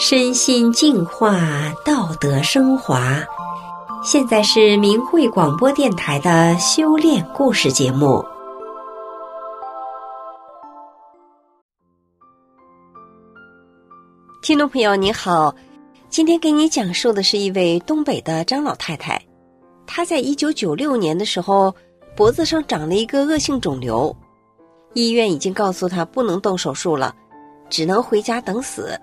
身心净化，道德升华。现在是明慧广播电台的修炼故事节目。听众朋友，你好，今天给你讲述的是一位东北的张老太太。她在一九九六年的时候，脖子上长了一个恶性肿瘤，医院已经告诉她不能动手术了，只能回家等死。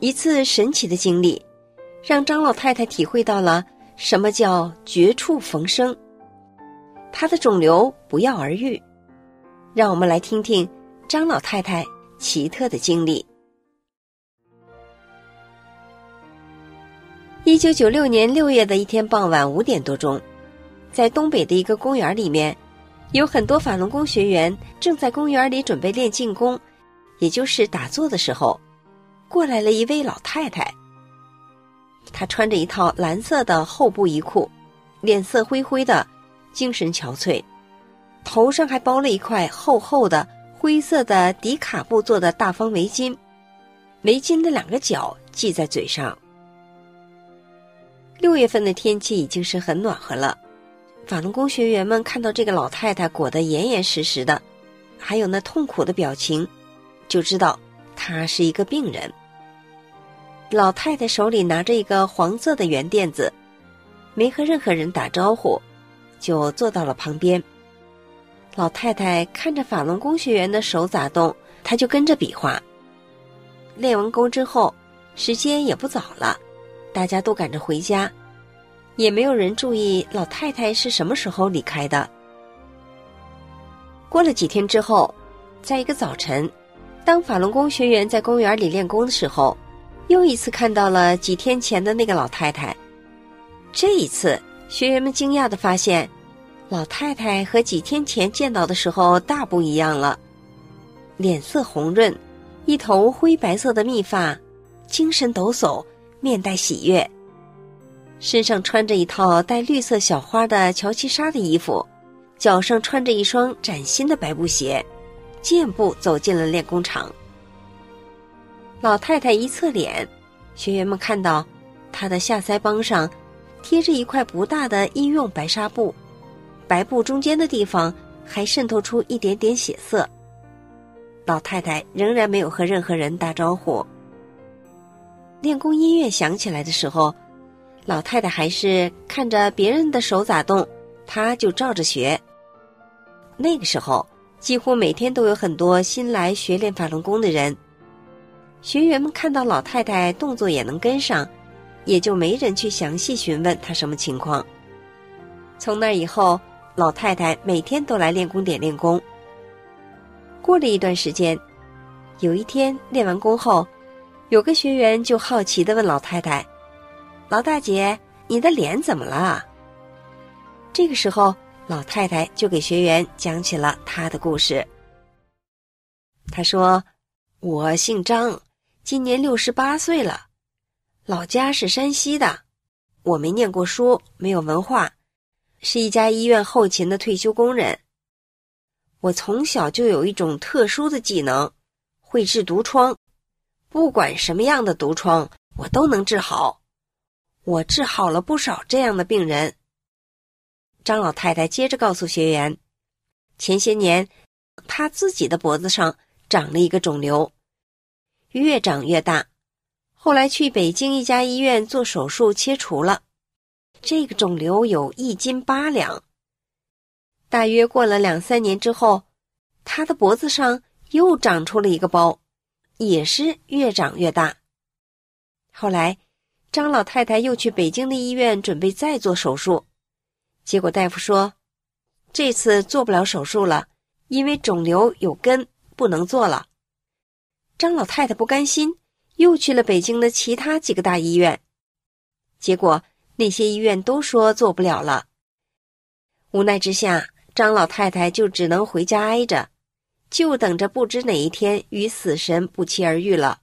一次神奇的经历，让张老太太体会到了什么叫绝处逢生。她的肿瘤不药而愈，让我们来听听张老太太奇特的经历。一九九六年六月的一天傍晚五点多钟，在东北的一个公园里面，有很多法轮功学员正在公园里准备练静功，也就是打坐的时候。过来了一位老太太，她穿着一套蓝色的厚布衣裤，脸色灰灰的，精神憔悴，头上还包了一块厚厚的灰色的迪卡布做的大方围巾，围巾的两个角系在嘴上。六月份的天气已经是很暖和了，法轮功学员们看到这个老太太裹得严严实实的，还有那痛苦的表情，就知道。她是一个病人。老太太手里拿着一个黄色的圆垫子，没和任何人打招呼，就坐到了旁边。老太太看着法轮功学员的手咋动，她就跟着比划。练完功之后，时间也不早了，大家都赶着回家，也没有人注意老太太是什么时候离开的。过了几天之后，在一个早晨。当法轮功学员在公园里练功的时候，又一次看到了几天前的那个老太太。这一次，学员们惊讶的发现，老太太和几天前见到的时候大不一样了，脸色红润，一头灰白色的密发，精神抖擞，面带喜悦，身上穿着一套带绿色小花的乔其纱的衣服，脚上穿着一双崭新的白布鞋。健步走进了练功场。老太太一侧脸，学员们看到她的下腮帮上贴着一块不大的医用白纱布，白布中间的地方还渗透出一点点血色。老太太仍然没有和任何人打招呼。练功音乐响起来的时候，老太太还是看着别人的手咋动，她就照着学。那个时候。几乎每天都有很多新来学练法轮功的人，学员们看到老太太动作也能跟上，也就没人去详细询问她什么情况。从那以后，老太太每天都来练功点练功。过了一段时间，有一天练完功后，有个学员就好奇的问老太太：“老大姐，你的脸怎么了？”这个时候。老太太就给学员讲起了她的故事。她说：“我姓张，今年六十八岁了，老家是山西的。我没念过书，没有文化，是一家医院后勤的退休工人。我从小就有一种特殊的技能，会治毒疮，不管什么样的毒疮，我都能治好。我治好了不少这样的病人。”张老太太接着告诉学员，前些年，她自己的脖子上长了一个肿瘤，越长越大，后来去北京一家医院做手术切除了，这个肿瘤有一斤八两。大约过了两三年之后，她的脖子上又长出了一个包，也是越长越大。后来，张老太太又去北京的医院准备再做手术。结果大夫说，这次做不了手术了，因为肿瘤有根，不能做了。张老太太不甘心，又去了北京的其他几个大医院，结果那些医院都说做不了了。无奈之下，张老太太就只能回家挨着，就等着不知哪一天与死神不期而遇了。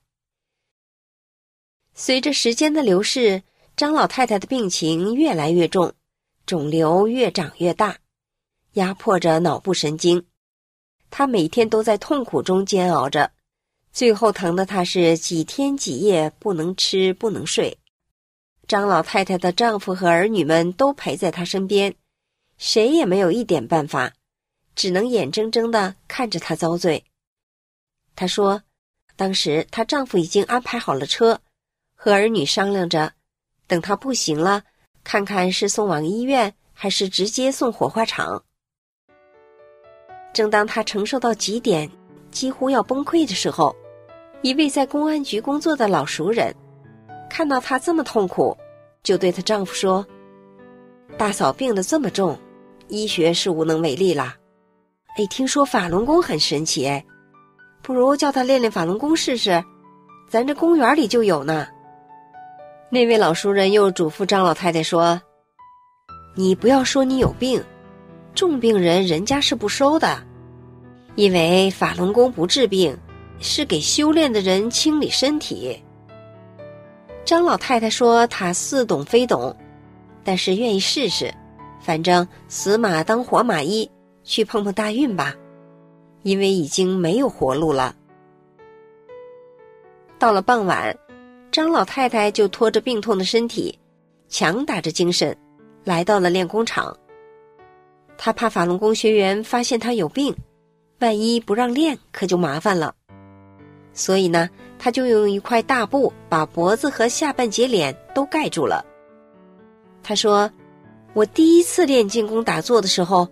随着时间的流逝，张老太太的病情越来越重。肿瘤越长越大，压迫着脑部神经，她每天都在痛苦中煎熬着，最后疼的她是几天几夜不能吃不能睡。张老太太的丈夫和儿女们都陪在她身边，谁也没有一点办法，只能眼睁睁的看着她遭罪。她说，当时她丈夫已经安排好了车，和儿女商量着，等她不行了，看看是送往医院，还是直接送火化场。正当她承受到极点，几乎要崩溃的时候，一位在公安局工作的老熟人看到她这么痛苦，就对她丈夫说：“大嫂病得这么重，医学是无能为力了。哎，听说法轮功很神奇，哎，不如叫她练练法轮功试试，咱这公园里就有呢。”那位老熟人又嘱咐张老太太说：“你不要说你有病。”重病人人家是不收的，因为法轮功不治病，是给修炼的人清理身体。张老太太说她似懂非懂，但是愿意试试，反正死马当活马医，去碰碰大运吧，因为已经没有活路了。到了傍晚，张老太太就拖着病痛的身体，强打着精神，来到了练功场。他怕法轮功学员发现他有病，万一不让练，可就麻烦了。所以呢，他就用一块大布把脖子和下半截脸都盖住了。他说：“我第一次练静功打坐的时候，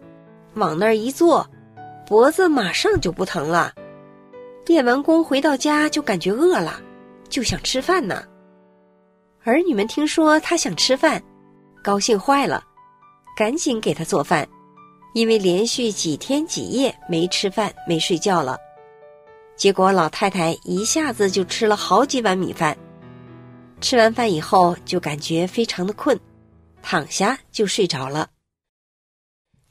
往那儿一坐，脖子马上就不疼了。练完功回到家就感觉饿了，就想吃饭呢。儿女们听说他想吃饭，高兴坏了，赶紧给他做饭。”因为连续几天几夜没吃饭没睡觉了，结果老太太一下子就吃了好几碗米饭。吃完饭以后就感觉非常的困，躺下就睡着了。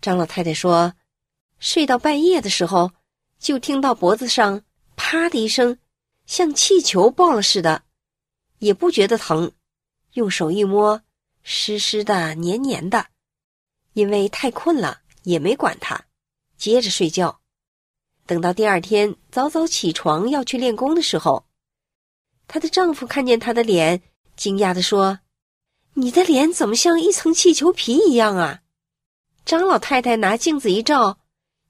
张老太太说，睡到半夜的时候，就听到脖子上啪的一声，像气球爆了似的，也不觉得疼，用手一摸，湿湿的黏黏的，因为太困了。也没管它，接着睡觉。等到第二天早早起床要去练功的时候，她的丈夫看见她的脸，惊讶地说：“你的脸怎么像一层气球皮一样啊？”张老太太拿镜子一照，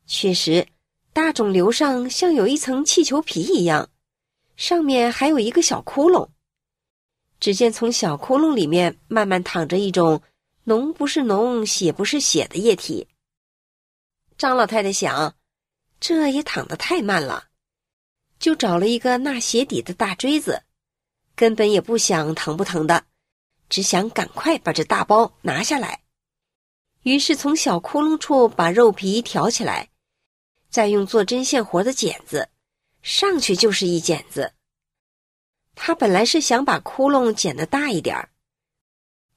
确实，大肿瘤上像有一层气球皮一样，上面还有一个小窟窿。只见从小窟窿里面慢慢淌着一种浓不是浓、血不是血的液体。张老太太想，这也躺得太慢了，就找了一个纳鞋底的大锥子，根本也不想疼不疼的，只想赶快把这大包拿下来。于是从小窟窿处把肉皮挑起来，再用做针线活的剪子，上去就是一剪子。他本来是想把窟窿剪得大一点儿，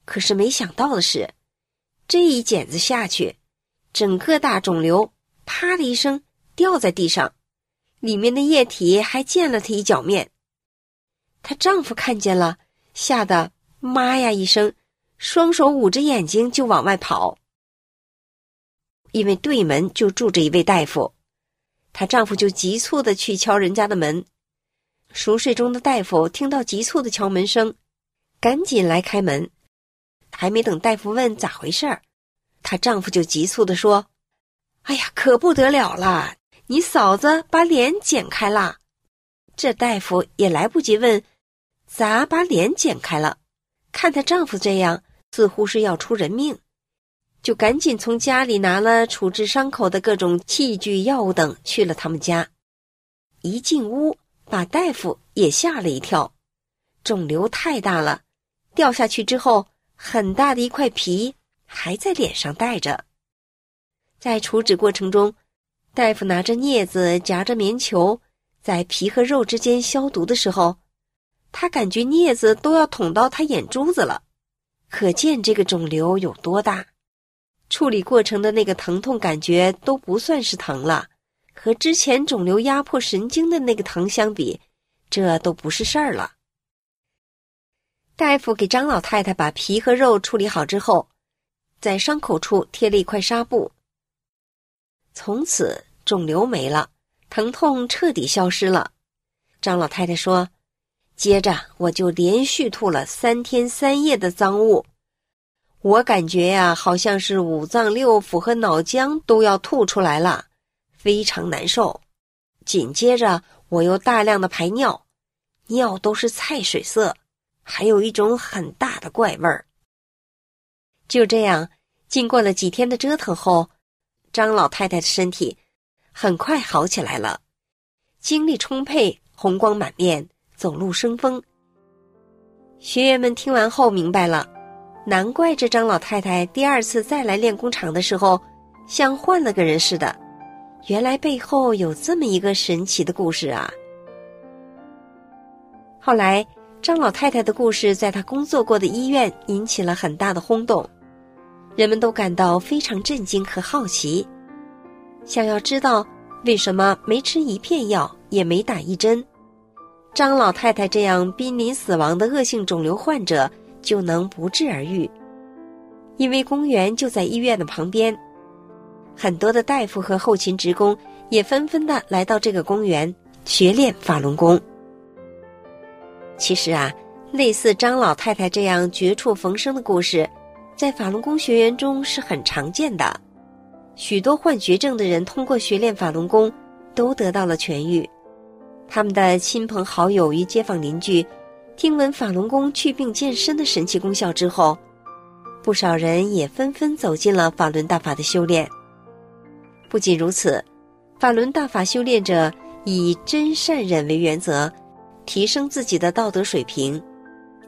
可是没想到的是，这一剪子下去。整个大肿瘤“啪”的一声掉在地上，里面的液体还溅了她一脚面。她丈夫看见了，吓得“妈呀”一声，双手捂着眼睛就往外跑。因为对门就住着一位大夫，她丈夫就急促的去敲人家的门。熟睡中的大夫听到急促的敲门声，赶紧来开门。还没等大夫问咋回事儿。她丈夫就急促的说：“哎呀，可不得了了！你嫂子把脸剪开了。”这大夫也来不及问，咋把脸剪开了？看她丈夫这样，似乎是要出人命，就赶紧从家里拿了处置伤口的各种器具、药物等去了他们家。一进屋，把大夫也吓了一跳，肿瘤太大了，掉下去之后，很大的一块皮。还在脸上带着，在处置过程中，大夫拿着镊子夹着棉球，在皮和肉之间消毒的时候，他感觉镊子都要捅到他眼珠子了，可见这个肿瘤有多大。处理过程的那个疼痛感觉都不算是疼了，和之前肿瘤压迫神经的那个疼相比，这都不是事儿了。大夫给张老太太把皮和肉处理好之后。在伤口处贴了一块纱布，从此肿瘤没了，疼痛彻底消失了。张老太太说：“接着我就连续吐了三天三夜的脏物，我感觉呀，好像是五脏六腑和脑浆都要吐出来了，非常难受。紧接着我又大量的排尿，尿都是菜水色，还有一种很大的怪味儿。就这样，经过了几天的折腾后，张老太太的身体很快好起来了，精力充沛。”红光满面，走路生风。学员们听完后明白了，难怪这张老太太第二次再来练功场的时候，像换了个人似的。原来背后有这么一个神奇的故事啊！后来，张老太太的故事在她工作过的医院引起了很大的轰动，人们都感到非常震惊和好奇，想要知道为什么没吃一片药，也没打一针。张老太太这样濒临死亡的恶性肿瘤患者就能不治而愈，因为公园就在医院的旁边，很多的大夫和后勤职工也纷纷的来到这个公园学练法轮功。其实啊，类似张老太太这样绝处逢生的故事，在法轮功学员中是很常见的，许多患绝症的人通过学练法轮功，都得到了痊愈。他们的亲朋好友与街坊邻居，听闻法轮功祛病健身的神奇功效之后，不少人也纷纷走进了法轮大法的修炼。不仅如此，法轮大法修炼者以真善忍为原则，提升自己的道德水平。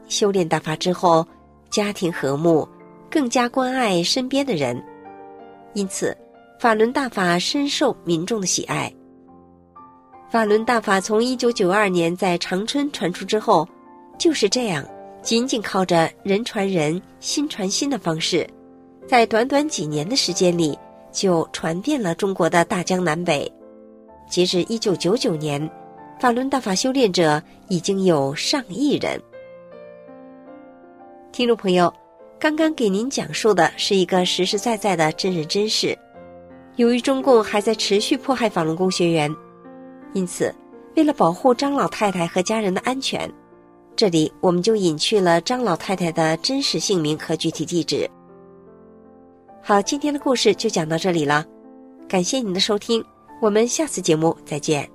修炼大法之后，家庭和睦，更加关爱身边的人，因此，法轮大法深受民众的喜爱。法轮大法从一九九二年在长春传出之后，就是这样，仅仅靠着人传人、心传心的方式，在短短几年的时间里，就传遍了中国的大江南北。截至一九九九年，法轮大法修炼者已经有上亿人。听众朋友，刚刚给您讲述的是一个实实在在的真人真事。由于中共还在持续迫害法轮功学员。因此，为了保护张老太太和家人的安全，这里我们就隐去了张老太太的真实姓名和具体地址。好，今天的故事就讲到这里了，感谢您的收听，我们下次节目再见。